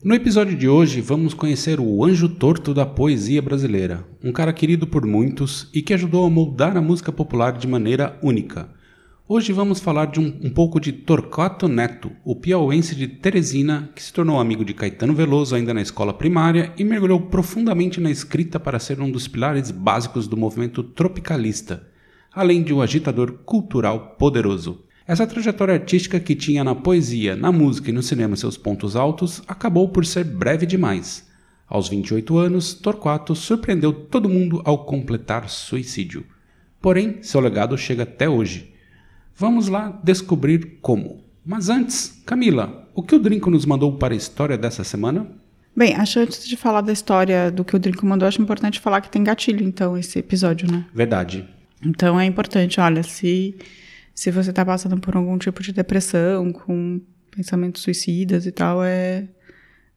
No episódio de hoje, vamos conhecer o anjo torto da poesia brasileira, um cara querido por muitos e que ajudou a moldar a música popular de maneira única. Hoje vamos falar de um, um pouco de Torquato Neto, o piauense de Teresina, que se tornou amigo de Caetano Veloso ainda na escola primária e mergulhou profundamente na escrita para ser um dos pilares básicos do movimento tropicalista, além de um agitador cultural poderoso. Essa trajetória artística que tinha na poesia, na música e no cinema seus pontos altos acabou por ser breve demais. Aos 28 anos, Torquato surpreendeu todo mundo ao completar suicídio. Porém, seu legado chega até hoje. Vamos lá descobrir como. Mas antes, Camila, o que o Drinco nos mandou para a história dessa semana? Bem, acho antes de falar da história do que o Drinco mandou, acho importante falar que tem gatilho, então, esse episódio, né? Verdade. Então é importante, olha, se se você está passando por algum tipo de depressão, com pensamentos suicidas e tal, é.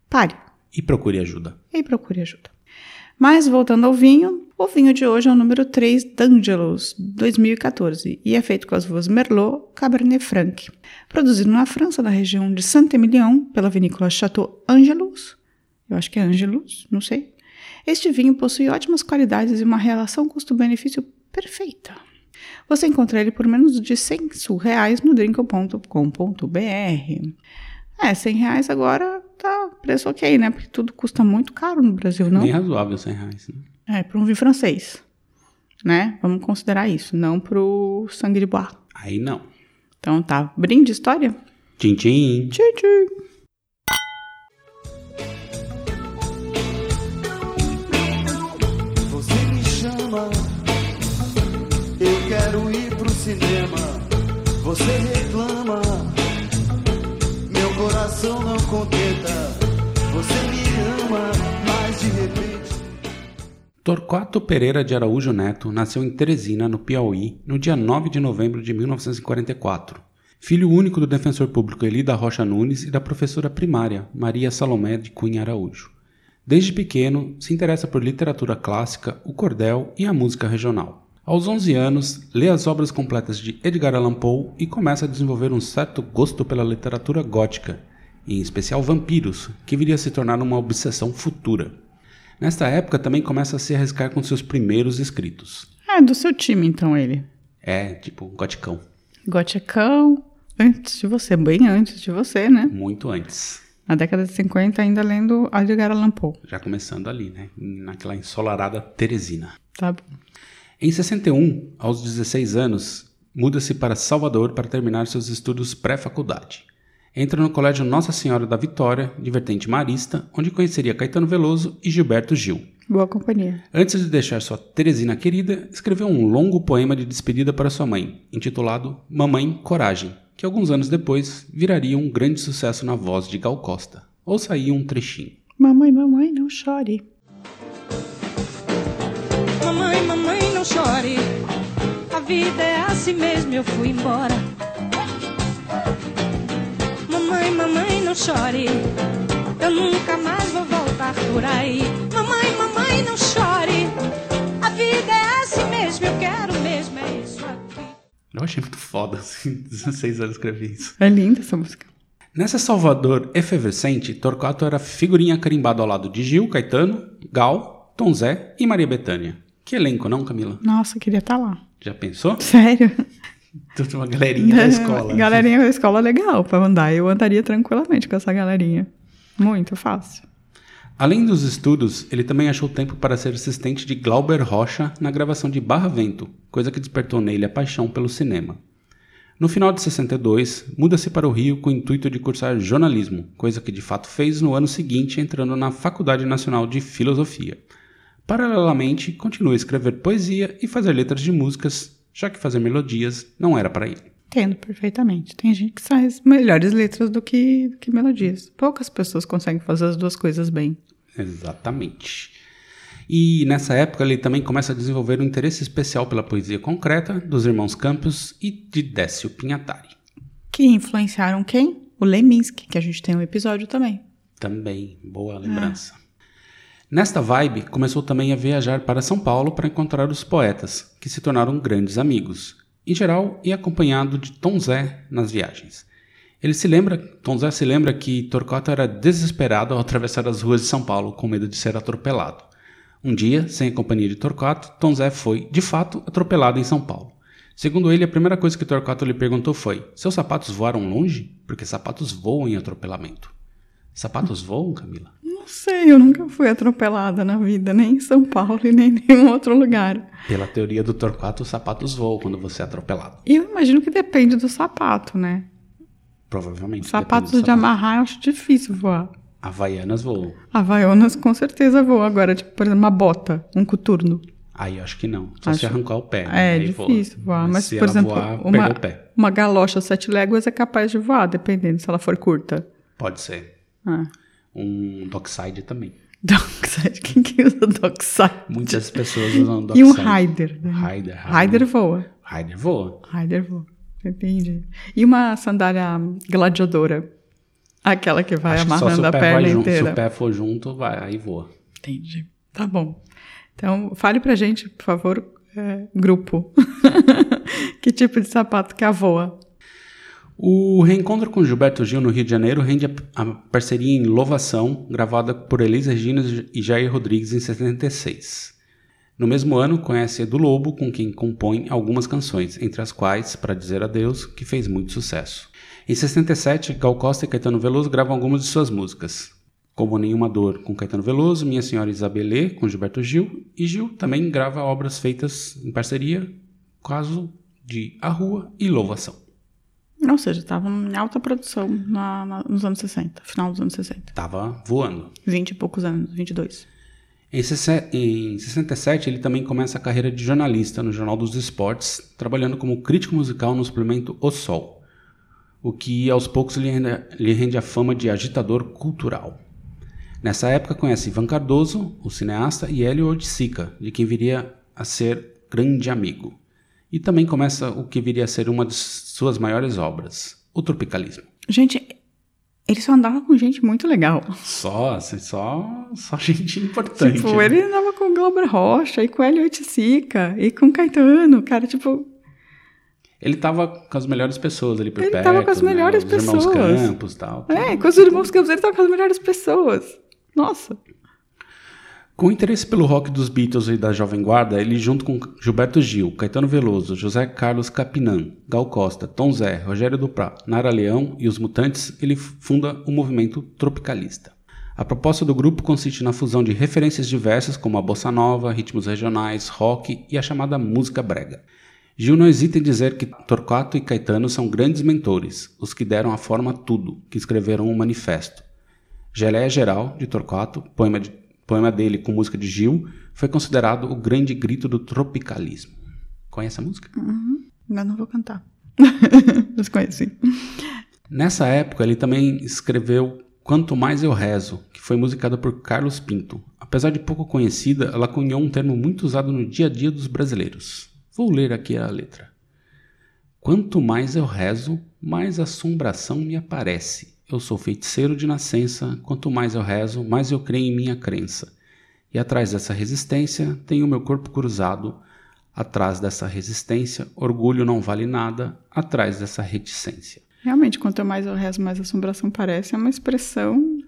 pare. E procure ajuda. E procure ajuda. Mas voltando ao vinho, o vinho de hoje é o número 3 D'Angelos 2014 e é feito com as uvas Merlot Cabernet Franc. Produzido na França, na região de Saint-Emilion, pela vinícola Chateau Angelus. Eu acho que é Angelus, não sei. Este vinho possui ótimas qualidades e uma relação custo-benefício perfeita. Você encontra ele por menos de 100 reais no drinkle.com.br. É, 100 reais agora tá preço ok, né? Porque tudo custa muito caro no Brasil, não? Bem razoável 100 reais, né? É, para um vinho francês, né? Vamos considerar isso, não pro sangue de bois. Aí não. Então tá, brinde história? Tchim, tchim. Tchim, tchim. Você reclama, meu coração não contenta. Você me ama, mas de repente. Torquato Pereira de Araújo Neto nasceu em Teresina, no Piauí, no dia 9 de novembro de 1944. Filho único do defensor público Eli da Rocha Nunes e da professora primária Maria Salomé de Cunha Araújo. Desde pequeno, se interessa por literatura clássica, o cordel e a música regional. Aos 11 anos, lê as obras completas de Edgar Allan Poe e começa a desenvolver um certo gosto pela literatura gótica, em especial vampiros, que viria a se tornar uma obsessão futura. Nesta época também começa a se arriscar com seus primeiros escritos. É do seu time, então, ele. É, tipo, goticão. Goticão, antes de você, bem antes de você, né? Muito antes. Na década de 50, ainda lendo Edgar Allan Poe. Já começando ali, né? Naquela ensolarada Teresina. Tá bom. Em 61, aos 16 anos, muda-se para Salvador para terminar seus estudos pré-faculdade. Entra no Colégio Nossa Senhora da Vitória, de vertente marista, onde conheceria Caetano Veloso e Gilberto Gil. Boa companhia. Antes de deixar sua Teresina querida, escreveu um longo poema de despedida para sua mãe, intitulado Mamãe Coragem, que alguns anos depois viraria um grande sucesso na voz de Gal Costa. Ouça aí um trechinho. Mamãe, mamãe, não chore. Mamãe, mamãe, não chore. A vida é assim mesmo, eu fui embora. Mamãe, mamãe, não chore. Eu nunca mais vou voltar por aí. Mamãe, mamãe, não chore. A vida é assim mesmo, eu quero mesmo, é isso aqui. Eu achei muito foda, assim, 16 anos escrevi isso. É linda essa música. Nessa Salvador efervescente, Torquato era figurinha carimbado ao lado de Gil, Caetano, Gal, Tom Zé e Maria Bethânia. Que elenco, não, Camila? Nossa, eu queria estar lá. Já pensou? Sério? Tudo uma galerinha da escola. Galerinha da escola legal pra andar. Eu andaria tranquilamente com essa galerinha. Muito fácil. Além dos estudos, ele também achou tempo para ser assistente de Glauber Rocha na gravação de Barra Vento, coisa que despertou nele a paixão pelo cinema. No final de 62, muda-se para o Rio com o intuito de cursar jornalismo, coisa que de fato fez no ano seguinte entrando na Faculdade Nacional de Filosofia. Paralelamente, continua a escrever poesia e fazer letras de músicas, já que fazer melodias não era para ele. Entendo perfeitamente. Tem gente que faz melhores letras do que, do que melodias. Poucas pessoas conseguem fazer as duas coisas bem. Exatamente. E nessa época ele também começa a desenvolver um interesse especial pela poesia concreta dos irmãos Campos e de Décio Pinhatari. Que influenciaram quem? O Leminski, que a gente tem um episódio também. Também, boa lembrança. Nesta vibe, começou também a viajar para São Paulo para encontrar os poetas, que se tornaram grandes amigos. Em geral, e acompanhado de Tom Zé nas viagens. Ele se lembra, Tom Zé se lembra que Torquato era desesperado ao atravessar as ruas de São Paulo com medo de ser atropelado. Um dia, sem a companhia de Torquato, Tom Zé foi, de fato, atropelado em São Paulo. Segundo ele, a primeira coisa que Torquato lhe perguntou foi: Seus sapatos voaram longe? Porque sapatos voam em atropelamento. Sapatos voam, Camila? Não sei, eu nunca fui atropelada na vida, nem em São Paulo e nem em nenhum outro lugar. Pela teoria do Torquato, os sapatos voam quando você é atropelado. Eu imagino que depende do sapato, né? Provavelmente. Sapatos de sapato. amarrar eu acho difícil voar. Havaianas voam. Havaianas com certeza voam. Agora, tipo, por exemplo, uma bota, um coturno. Aí eu acho que não. Só Acho- se arrancar o pé. né? É Aí voa. difícil voar. Mas, se por exemplo, voar, uma, perdeu o pé. uma galocha sete léguas é capaz de voar, dependendo se ela for curta. Pode ser. Ah. Um dockside também. Dockside. Quem que usa dockside? Muitas pessoas usam E dockside. um rider. né? Rider. Rider voa. Rider voa. Rider voa. Entendi. E uma sandália gladiadora. Aquela que vai Acho que amarrando o a perna junto. Se inteira. o pé for junto, vai, aí voa. Entendi. Tá bom. Então, fale pra gente, por favor, é, grupo. que tipo de sapato que a voa? O reencontro com Gilberto Gil no Rio de Janeiro rende a, parceria em Louvação, gravada por Elisa Regina e Jair Rodrigues em 76. No mesmo ano, conhece Edu Lobo, com quem compõe algumas canções, entre as quais Pra Dizer Adeus, que fez muito sucesso. Em 67, Gal Costa e Caetano Veloso gravam algumas de suas músicas, como Nenhuma Dor com Caetano Veloso, Minha Senhora Isabelê com Gilberto Gil, e Gil também grava obras feitas em parceria, caso de A Rua e Louvação. Ou seja, estava em alta produção na- na- nos anos 60, final dos anos 60. Tava voando. 20 e poucos anos, 22. Em, em 67, ele também começa a carreira de jornalista no Jornal dos Esportes, trabalhando como crítico musical no suplemento O Sol, o que aos poucos lhe rende, lhe rende a fama de agitador cultural. Nessa época conhece Ivan Cardoso, o cineasta, e Hélio Oiticica, de quem viria a ser grande amigo. E também começa o que viria a ser uma de suas maiores obras, o Tropicalismo. Gente, ele só andava com gente muito legal. Só, assim, só, só gente importante. tipo, né? ele andava com o Glauber Rocha e com Hélio Oiticica e com Caetano, cara, tipo, Ele tava com as melhores pessoas ali por Ele perto. tava com as melhores os irmãos pessoas. Campos e tal. é, com os irmãos Campos, ele tava com as melhores pessoas. Nossa. Com o interesse pelo rock dos Beatles e da Jovem Guarda, ele junto com Gilberto Gil, Caetano Veloso, José Carlos Capinã, Gal Costa, Tom Zé, Rogério Duprá, Nara Leão e os Mutantes, ele funda o movimento tropicalista. A proposta do grupo consiste na fusão de referências diversas como a bossa nova, ritmos regionais, rock e a chamada música brega. Gil não hesita em dizer que Torquato e Caetano são grandes mentores, os que deram a forma a tudo, que escreveram um manifesto. Geleia Geral, de Torquato, poema, de- poema dele com música de Gil, foi considerado o grande grito do tropicalismo. Conhece a música? Mas não vou cantar. Desconheci. Nessa época, ele também escreveu Quanto Mais Eu Rezo, que foi musicada por Carlos Pinto. Apesar de pouco conhecida, ela cunhou um termo muito usado no dia a dia dos brasileiros. Vou ler aqui a letra. Quanto mais eu rezo, mais assombração me aparece. Eu sou feiticeiro de nascença, quanto mais eu rezo, mais eu creio em minha crença. E atrás dessa resistência, tenho meu corpo cruzado. Atrás dessa resistência, orgulho não vale nada. Atrás dessa reticência. Realmente, quanto mais eu rezo, mais assombração parece. É uma expressão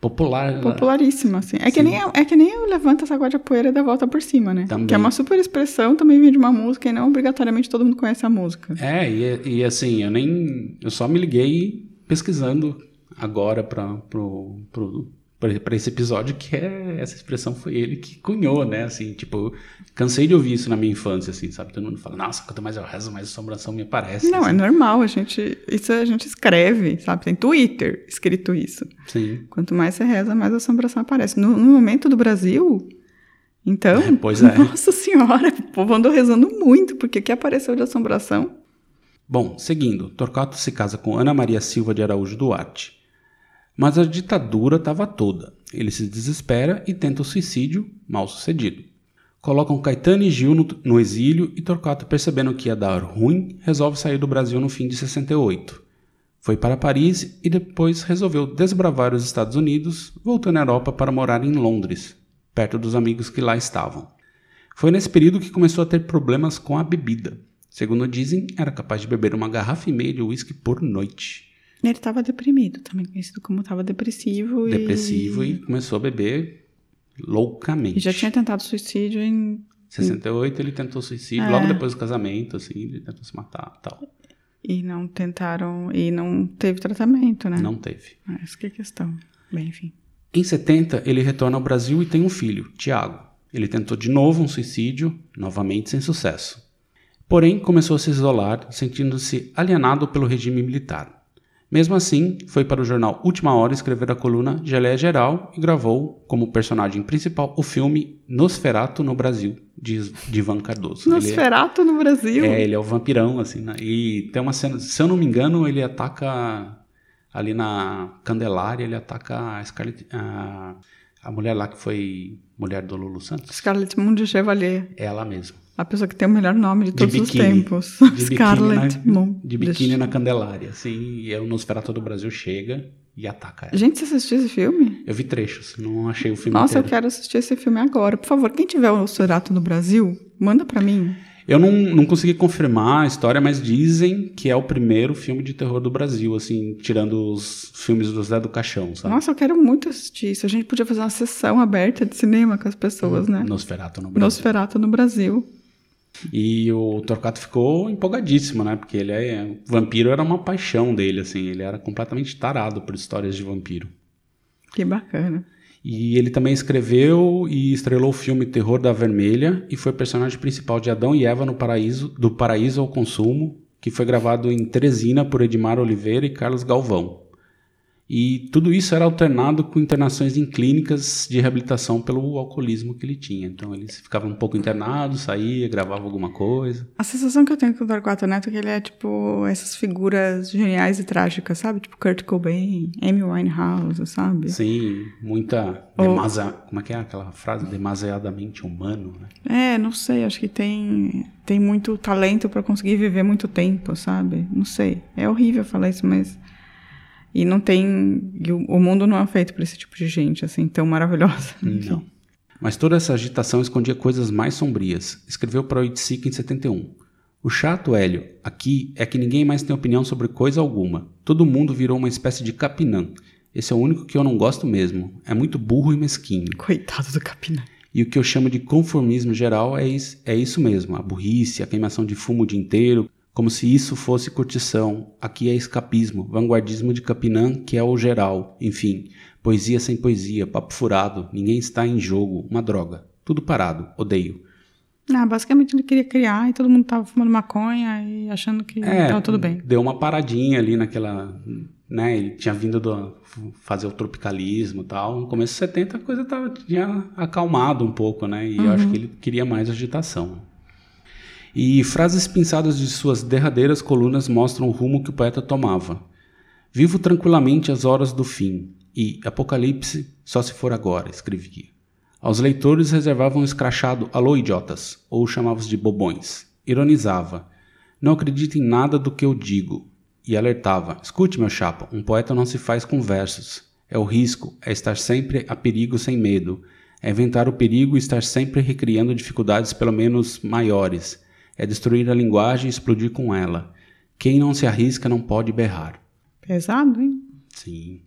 Popular. popularíssima, assim. É que, nem, é que nem o levanta, sacode a poeira e dá a volta por cima, né? Também. Que é uma super expressão, também vem de uma música e não obrigatoriamente todo mundo conhece a música. É, e, e assim, eu nem. Eu só me liguei pesquisando agora para esse episódio, que é. Essa expressão foi ele que cunhou, né? Assim, tipo, cansei de ouvir isso na minha infância, assim, sabe? Todo mundo fala, nossa, quanto mais eu rezo, mais assombração me aparece. Não, é assim. normal, a gente. Isso a gente escreve, sabe? Tem Twitter escrito isso. Sim. Quanto mais você reza, mais assombração aparece. No, no momento do Brasil, então. É, pois é. Nossa senhora, o povo andou rezando muito, porque o que apareceu de assombração? Bom, seguindo, Torquato se casa com Ana Maria Silva de Araújo Duarte. Mas a ditadura estava toda. Ele se desespera e tenta o suicídio, mal sucedido. Colocam Caetano e Gil no, no exílio e Torquato, percebendo que ia dar ruim, resolve sair do Brasil no fim de 68. Foi para Paris e depois resolveu desbravar os Estados Unidos, voltando à Europa para morar em Londres, perto dos amigos que lá estavam. Foi nesse período que começou a ter problemas com a bebida. Segundo dizem, era capaz de beber uma garrafa e meia de uísque por noite. Ele estava deprimido, também conhecido como estava depressivo. Depressivo e... e começou a beber loucamente. E já tinha tentado suicídio em 68 ele tentou suicídio, é. logo depois do casamento, assim, ele tentou se matar tal. E não tentaram, e não teve tratamento, né? Não teve. Essa que é a questão. Bem, enfim. Em 70, ele retorna ao Brasil e tem um filho, Tiago. Ele tentou de novo um suicídio, novamente sem sucesso. Porém, começou a se isolar, sentindo-se alienado pelo regime militar. Mesmo assim, foi para o jornal Última Hora escrever a coluna Geleia Geral e gravou como personagem principal o filme Nosferato no Brasil, de, de Ivan Cardoso. Nosferato é, no Brasil? É, ele é o vampirão, assim. Né? E tem uma cena, se eu não me engano, ele ataca ali na Candelária, ele ataca a Scarlett, a, a mulher lá que foi mulher do Lulu Santos. Scarlett Mundi Chevalier. É ela mesma. A pessoa que tem o melhor nome de todos de biquíni, os tempos. De Scarlett Moon. De biquíni na Candelária, assim, e aí o Nosferatu do Brasil chega e ataca ela. Gente, você assistiu esse filme? Eu vi trechos, não achei o filme Nossa, inteiro. eu quero assistir esse filme agora. Por favor, quem tiver o Nosferatu no Brasil, manda para mim. Eu não, não consegui confirmar a história, mas dizem que é o primeiro filme de terror do Brasil, assim, tirando os filmes do Zé do Caixão, sabe? Nossa, eu quero muito assistir isso. A gente podia fazer uma sessão aberta de cinema com as pessoas, hum, né? Nosferatu no Brasil. Nosferatu no Brasil. E o Torquato ficou empolgadíssimo, né? Porque ele é. Vampiro era uma paixão dele, assim. Ele era completamente tarado por histórias de vampiro. Que bacana. E ele também escreveu e estrelou o filme Terror da Vermelha e foi personagem principal de Adão e Eva no Paraíso, do Paraíso ao Consumo, que foi gravado em Teresina por Edmar Oliveira e Carlos Galvão. E tudo isso era alternado com internações em clínicas de reabilitação pelo alcoolismo que ele tinha. Então ele ficava um pouco internado, saía, gravava alguma coisa. A sensação que eu tenho com o Torquato Neto é que ele é tipo essas figuras geniais e trágicas, sabe? Tipo Kurt Cobain, Amy Winehouse, sabe? Sim, muita. Ou- Demasa... Como é que é aquela frase? Demasiadamente humano, né? É, não sei, acho que tem tem muito talento pra conseguir viver muito tempo, sabe? Não sei. É horrível falar isso, mas e não tem e o, o mundo não é feito pra esse tipo de gente assim tão maravilhosa. Não. Mas toda essa agitação escondia coisas mais sombrias. Escreveu para o Oiticica em 71. O chato, Hélio, aqui é que ninguém mais tem opinião sobre coisa alguma. Todo mundo virou uma espécie de capinã. Esse é o único que eu não gosto mesmo. É muito burro e mesquinho. Coitado do Capinã. E o que eu chamo de conformismo geral é isso, é isso mesmo. A burrice, a queimação de fumo o dia inteiro, como se isso fosse curtição. Aqui é escapismo, vanguardismo de Capinã, que é o geral. Enfim, poesia sem poesia, papo furado, ninguém está em jogo, uma droga. Tudo parado, odeio. Ah, basicamente ele queria criar e todo mundo tava fumando maconha e achando que tava tudo bem. Deu uma paradinha ali naquela. Né, ele tinha vindo do, fazer o tropicalismo e tal. No começo de 70 a coisa tava, tinha acalmado um pouco, né? E eu acho que ele queria mais agitação. E frases pinçadas de suas derradeiras colunas mostram o rumo que o poeta tomava. Vivo tranquilamente as horas do fim, e Apocalipse só se for agora, escrevia. Aos leitores reservava um escrachado alô idiotas, ou chamava-os de bobões. Ironizava. Não acredite em nada do que eu digo. E alertava. Escute, meu chapa, um poeta não se faz com versos. É o risco, é estar sempre a perigo sem medo. É inventar o perigo e estar sempre recriando dificuldades pelo menos maiores. É destruir a linguagem e explodir com ela. Quem não se arrisca não pode berrar. Pesado, hein? Sim.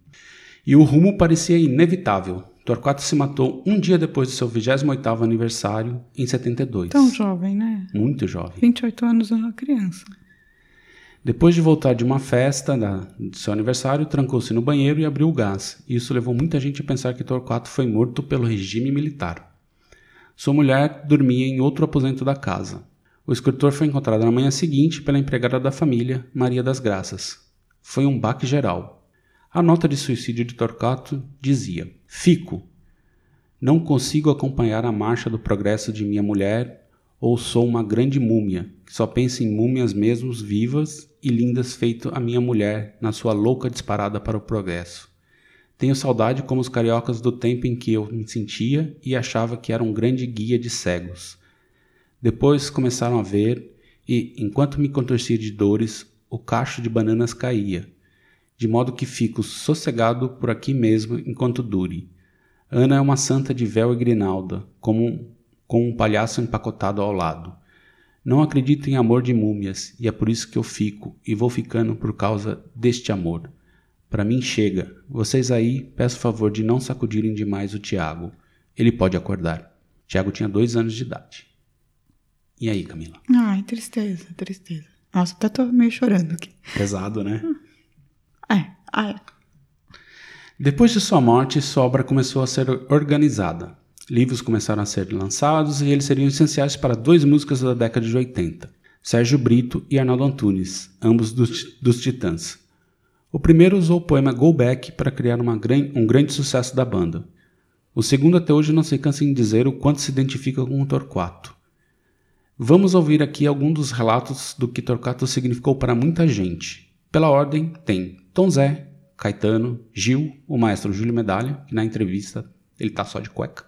E o rumo parecia inevitável. Torquato se matou um dia depois do seu 28º aniversário, em 72. Tão jovem, né? Muito jovem. 28 anos eu era criança. Depois de voltar de uma festa da, do seu aniversário, trancou-se no banheiro e abriu o gás. Isso levou muita gente a pensar que Torquato foi morto pelo regime militar. Sua mulher dormia em outro aposento da casa. O escritor foi encontrado na manhã seguinte pela empregada da família, Maria das Graças. Foi um baque geral. A nota de suicídio de Torquato dizia: Fico. Não consigo acompanhar a marcha do progresso de minha mulher, ou sou uma grande múmia, que só pensa em múmias mesmos vivas e lindas feito a minha mulher na sua louca disparada para o progresso. Tenho saudade como os cariocas do tempo em que eu me sentia e achava que era um grande guia de cegos. Depois começaram a ver e, enquanto me contorcia de dores, o cacho de bananas caía, de modo que fico sossegado por aqui mesmo enquanto dure. Ana é uma santa de véu e grinalda, como com um palhaço empacotado ao lado. Não acredito em amor de múmias, e é por isso que eu fico, e vou ficando por causa deste amor. Para mim chega. Vocês aí, peço favor de não sacudirem demais o Tiago. Ele pode acordar. Tiago tinha dois anos de idade. E aí, Camila? Ai, tristeza, tristeza. Nossa, até tô meio chorando aqui. Pesado, né? É, ai. Depois de sua morte, sua obra começou a ser organizada. Livros começaram a ser lançados e eles seriam essenciais para dois músicos da década de 80, Sérgio Brito e Arnaldo Antunes, ambos dos, dos Titãs. O primeiro usou o poema Go Back para criar uma, um grande sucesso da banda. O segundo até hoje não se cansa em dizer o quanto se identifica com o Torquato. Vamos ouvir aqui alguns dos relatos do que Torquato significou para muita gente. Pela ordem, tem Tom Zé, Caetano, Gil, o maestro Júlio Medalha, que na entrevista ele tá só de cueca,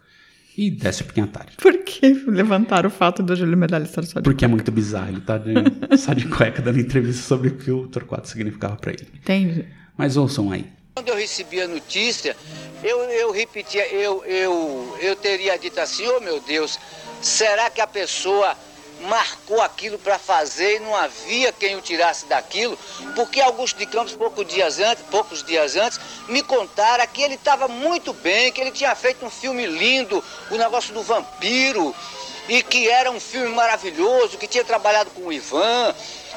e Décio Pinhatari. Por que levantar o fato do Júlio Medalha estar só de Porque cueca? é muito bizarro, ele tá de, só de cueca dando entrevista sobre o que o Torquato significava para ele. Entendi. Mas ouçam aí. Quando eu recebi a notícia, eu, eu repetia, eu, eu, eu teria dito assim, oh meu Deus, será que a pessoa marcou aquilo para fazer e não havia quem o tirasse daquilo? Porque Augusto de Campos, poucos dias antes, poucos dias antes me contara que ele estava muito bem, que ele tinha feito um filme lindo, o negócio do vampiro, e que era um filme maravilhoso, que tinha trabalhado com o Ivan,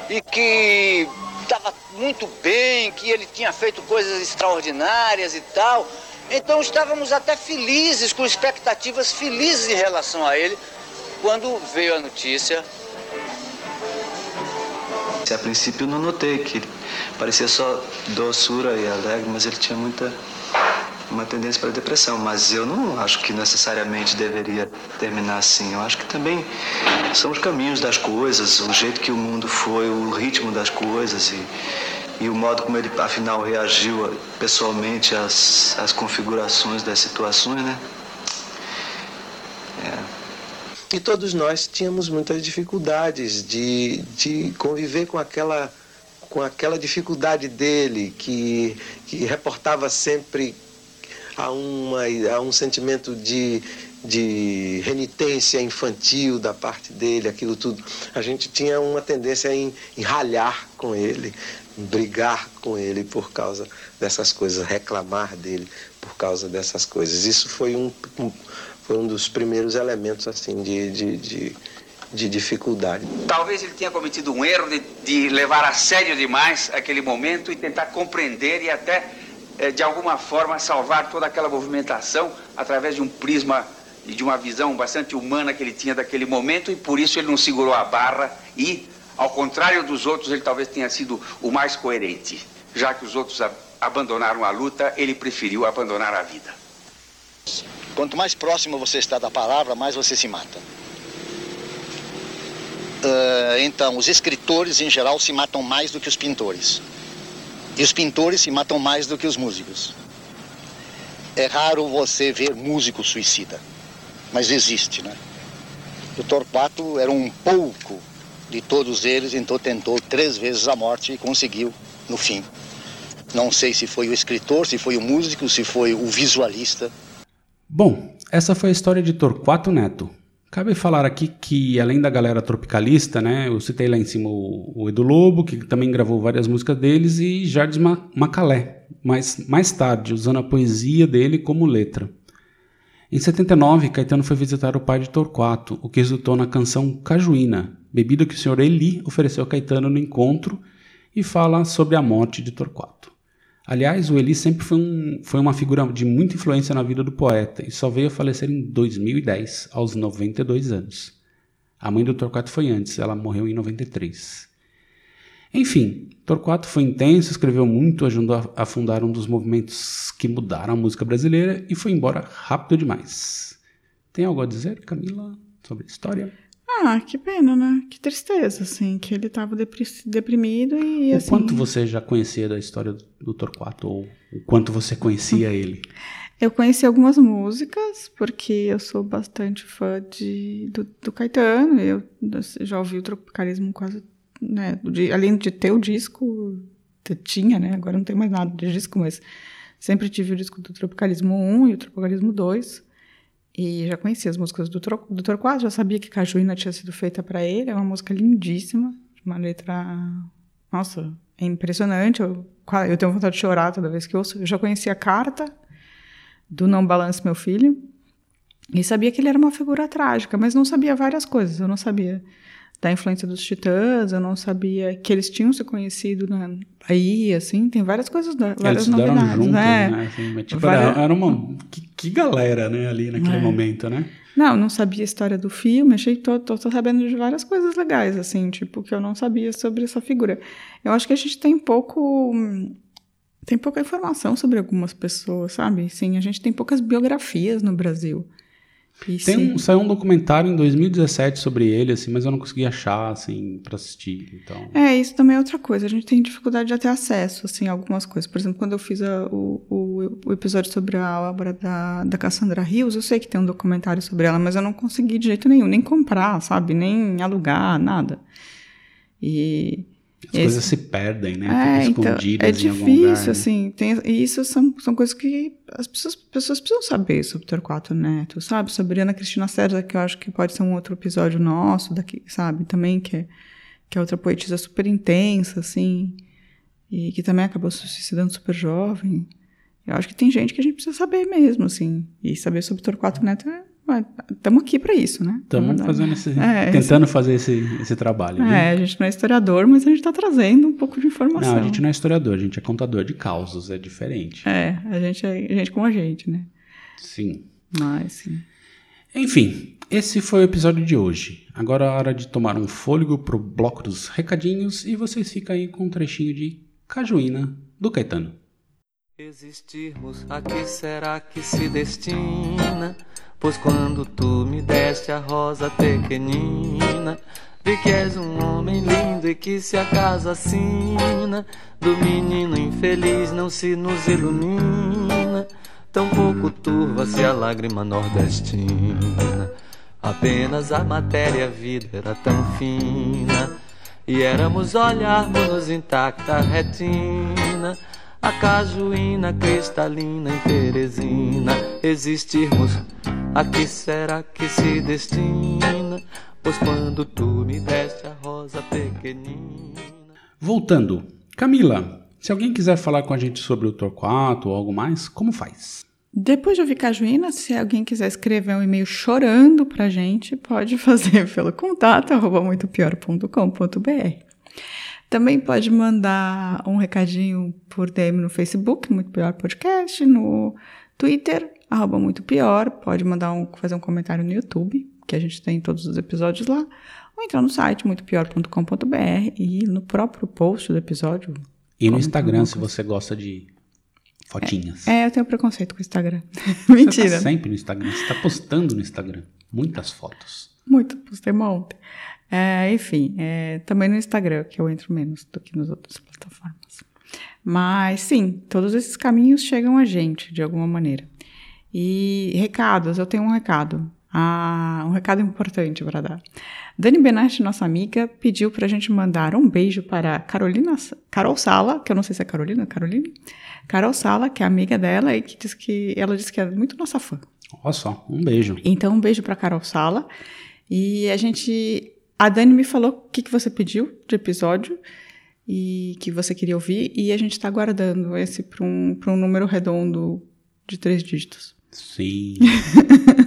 e que estava muito bem, que ele tinha feito coisas extraordinárias e tal. Então estávamos até felizes, com expectativas felizes em relação a ele, quando veio a notícia. A princípio não notei que ele parecia só doçura e alegre, mas ele tinha muita uma tendência para depressão, mas eu não acho que necessariamente deveria terminar assim. Eu acho que também são os caminhos das coisas, o jeito que o mundo foi, o ritmo das coisas e, e o modo como ele afinal reagiu pessoalmente às, às configurações das situações, né? É. E todos nós tínhamos muitas dificuldades de, de conviver com aquela com aquela dificuldade dele que, que reportava sempre a, uma, a um sentimento de, de renitência infantil da parte dele, aquilo tudo. A gente tinha uma tendência em, em ralhar com ele, brigar com ele por causa dessas coisas, reclamar dele por causa dessas coisas. Isso foi um, um foi um dos primeiros elementos assim de, de, de, de dificuldade. Talvez ele tenha cometido um erro de, de levar a sério demais aquele momento e tentar compreender e até eh, de alguma forma salvar toda aquela movimentação através de um prisma e de uma visão bastante humana que ele tinha daquele momento e por isso ele não segurou a barra e, ao contrário dos outros, ele talvez tenha sido o mais coerente. Já que os outros ab abandonaram a luta, ele preferiu abandonar a vida. Quanto mais próximo você está da palavra, mais você se mata. Uh, então, os escritores em geral se matam mais do que os pintores. E os pintores se matam mais do que os músicos. É raro você ver músico suicida, mas existe, né? O Torquato era um pouco de todos eles, então tentou três vezes a morte e conseguiu no fim. Não sei se foi o escritor, se foi o músico, se foi o visualista. Bom, essa foi a história de Torquato Neto. Cabe falar aqui que, além da galera tropicalista, né, eu citei lá em cima o, o Edu Lobo, que também gravou várias músicas deles, e Jardim Macalé, mas mais tarde, usando a poesia dele como letra. Em 79, Caetano foi visitar o pai de Torquato, o que resultou na canção Cajuína, bebida que o senhor Eli ofereceu a Caetano no encontro, e fala sobre a morte de Torquato. Aliás, o Eli sempre foi, um, foi, uma figura de muita influência na vida do poeta e só veio a falecer em 2010, aos 92 anos. A mãe do Torquato foi antes, ela morreu em 93. Enfim, Torquato foi intenso, escreveu muito, ajudou a fundar um dos movimentos que mudaram a música brasileira e foi embora rápido demais. Tem algo a dizer, Camila, sobre a história? Ah, que pena, né? Que tristeza, assim, que ele tava depri- deprimido e O assim. quanto você já conhecia da história do, Torquato? Ou o quanto você conhecia ele? Eu conheci algumas músicas, porque eu sou bastante fã de, do, do Caetano. Eu já ouvi o Tropicalismo quase. Né, de- além de ter o disco, tinha, né? Agora não tem mais nada de disco, mas sempre tive o disco do Tropicalismo 1 e o Tropicalismo 2. E já conhecia as músicas do, Tro, do Torquato, já sabia que Cajuína tinha sido feita para ele. É uma música lindíssima, uma letra. Nossa, é impressionante. Eu, eu tenho vontade de chorar toda vez que eu ouço. Eu já conhecia a carta do Não Balance Meu Filho. E sabia que ele era uma figura trágica, mas não sabia várias coisas. Eu não sabia da influência dos Titãs, eu não sabia que eles tinham se conhecido na Bahia, assim, tem várias coisas, Eles várias estudaram novidades, juntos, né? né? Assim, mas, tipo, era, era uma... Que, que galera, né? Ali naquele É. momento, né? Não, não sabia a história do filme, achei que tô, tô, tô sabendo de várias coisas legais, assim, tipo, que eu não sabia sobre essa figura. Eu acho que a gente tem pouco. Tem pouca informação sobre algumas pessoas, sabe? Sim, a gente tem poucas biografias no Brasil. E Tem sim- um, saiu um documentário em 2017 sobre ele, assim, mas eu não consegui achar, assim, pra assistir. Então, É, isso também é outra coisa. A gente tem dificuldade de ter acesso, assim, a algumas coisas. Por exemplo, quando eu fiz a- o, o, o episódio sobre a obra da, da Cassandra Rios, eu sei que tem um documentário sobre ela, mas eu não consegui de jeito nenhum, nem comprar, sabe? Nem alugar, nada. E... as coisas se perdem, né? É, Ficam então, escondidas é em algum difícil, lugar. né? assim. Tem, e isso são, são coisas que as pessoas, pessoas precisam saber sobre Torquato Neto, sabe? Sobre Ana Cristina César, que eu acho que pode ser um outro episódio nosso, daqui, sabe? Também, que é, que é outra poetisa super intensa, assim, e que também acabou se suicidando super jovem. Eu acho que tem gente que a gente precisa saber mesmo, assim. E saber sobre Torquato Neto é. Estamos aqui para isso, né? Estamos Tamo- fazendo esse, É, tentando fazer esse, esse trabalho. né? É, a gente não é historiador, mas a gente está trazendo um pouco de informação. Não, a gente não é historiador, a gente é contador de causos, é diferente. É, a gente é a gente como a gente, né? Sim. Mas, sim. Enfim, esse foi o episódio de hoje. Agora é hora de tomar um fôlego pro bloco dos recadinhos e vocês ficam aí com um trechinho de Cajuína do Caetano. Existirmos, a que será que se destina? Pois quando tu me deste a rosa pequenina, vi que és um homem lindo e que se a casa assina, do menino infeliz não se nos ilumina, tampouco turva-se a lágrima nordestina. Apenas a matéria a vida era tão fina, e éramos olharmos intacta retina. A cajuína cristalina em Teresina Existirmos, a que será que se destina? Pois quando tu me deste a rosa pequenina Voltando, Camila, se alguém quiser falar com a gente sobre o Torquato ou algo mais, como faz? Depois de ouvir Cajuína, se alguém quiser escrever um e-mail chorando pra gente, pode fazer pelo contato arroba muitopior.com.br. Também pode mandar um recadinho por DM no Facebook, Muito Pior Podcast, no Twitter, arroba Muito Pior. Pode mandar um, fazer um comentário no YouTube, que a gente tem todos os episódios lá. Ou entrar no site muitopior.com.br e no próprio post do episódio. E no Instagram, se você gosta de fotinhas. É, eu tenho preconceito com o Instagram. Você Mentira. tá sempre no Instagram, você tá postando no Instagram muitas fotos. Muito, postei uma ontem. É, enfim, é, também no Instagram, que eu entro menos do que nas outras plataformas. Mas sim, todos esses caminhos chegam a gente, de alguma maneira. E recados, eu tenho um recado. Ah, um recado importante para dar. Dani Benatti, nossa amiga, pediu para a gente mandar um beijo para Carolina, Carol Sala, que eu não sei se é Carolina, Carolina? Carol Sala, que é amiga dela e que diz que ela disse que é muito nossa fã. Olha só, um beijo. Então, um beijo para Carol Sala. E a gente. A Dani me falou o que, que você pediu de episódio e que você queria ouvir, e a gente está guardando esse para um, pra um número redondo de três dígitos. Sim.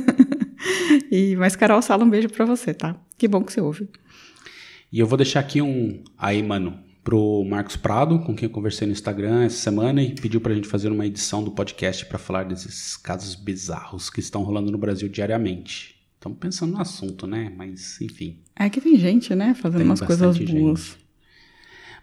e, mas, Carol Sala, um beijo para você, tá? Que bom que você ouve. E eu vou deixar aqui um. Aí, mano, pro Marcos Prado, com quem eu conversei no Instagram essa semana e pediu pra gente fazer uma edição do podcast para falar desses casos bizarros que estão rolando no Brasil diariamente. Estamos pensando no assunto, né? Mas, enfim. É que tem gente, né, fazendo Tem umas coisas boas. gente.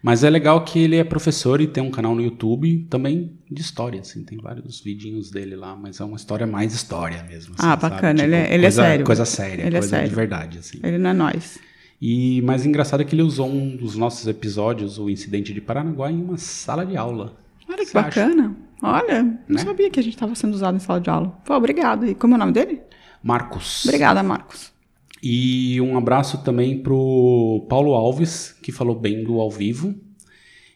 Mas é legal que ele é professor e tem um canal no YouTube também de história, assim, tem vários vidinhos dele lá, mas é uma história mais história mesmo. assim, ah, bacana. ele, é, Tipo, ele coisa, é sério. Coisa séria, Ele é coisa sério. de verdade, assim. Ele não é nós. E mais engraçado é que ele usou um dos nossos episódios, o incidente de Paranaguá, em uma sala de aula. Olha que Você acha? bacana. Olha, não Né? sabia que a gente estava sendo usado em sala de aula. Pô, obrigado. E como é o nome dele? Marcos. Obrigada, Marcos. E um abraço também pro Paulo Alves, que falou bem do ao vivo.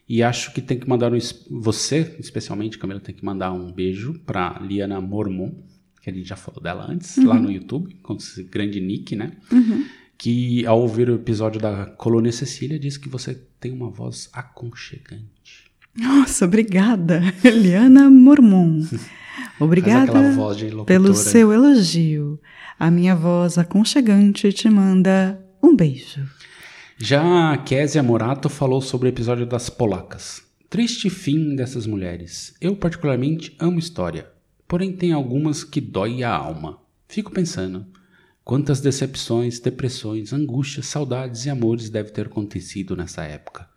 E acho que tem que mandar um. Você, especialmente, Camila, tem que mandar um beijo pra Liana Mormon, que a gente já falou dela antes, Uhum. lá no YouTube, com esse grande nick, né? Uhum. Que ao ouvir o episódio da Colônia Cecília, disse que você tem uma voz aconchegante. Nossa, obrigada, Eliana Mormon. Obrigada pelo seu elogio. A minha voz aconchegante te manda um beijo. Já a Késia Morato falou sobre o episódio das polacas. Triste fim dessas mulheres. Eu particularmente amo história, porém tem algumas que dói a alma. Fico pensando, quantas decepções, depressões, angústias, saudades e amores deve ter acontecido nessa época.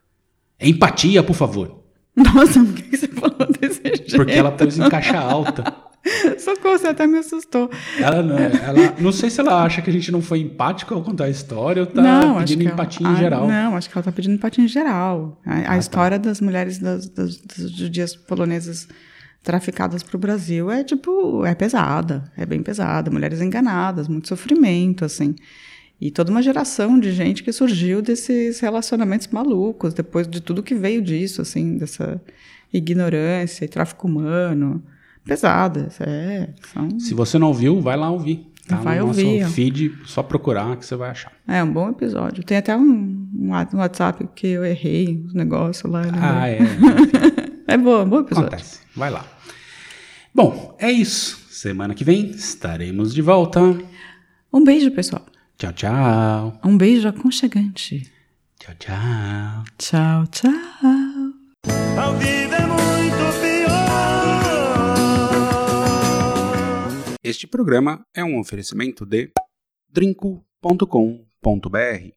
Empatia, por favor. Nossa, por que você falou desse jeito? Porque ela pôs em caixa alta. Socorro, você até me assustou. Ela não, ela, não sei se ela acha que a gente não foi empático ao contar a história ou tá não, pedindo que ela- empatia ah, em geral. Não, acho que ela tá pedindo empatia em geral. A, a tá. história das mulheres das, das, das judias polonesas traficadas para o Brasil é tipo, é pesada, é bem pesada. Mulheres enganadas, muito sofrimento, assim. E toda uma geração de gente que surgiu desses relacionamentos malucos, depois de tudo que veio disso, assim, dessa ignorância e tráfico humano. Pesadas, é. São... Se você não ouviu, vai lá ouvir. Tá Vai no nosso ouvir, ó. feed, só procurar que você vai achar. É um bom episódio. Tem até um, um um WhatsApp que eu errei os negócios lá. né? Ah, é. é bom, bom episódio. Acontece. Vai lá. Bom, é isso. Semana que vem estaremos de volta. Um beijo, pessoal. Tchau, tchau. Um beijo aconchegante. Tchau, tchau. Tchau, tchau. A vida é muito pior. Este programa é um oferecimento de drinco.com.br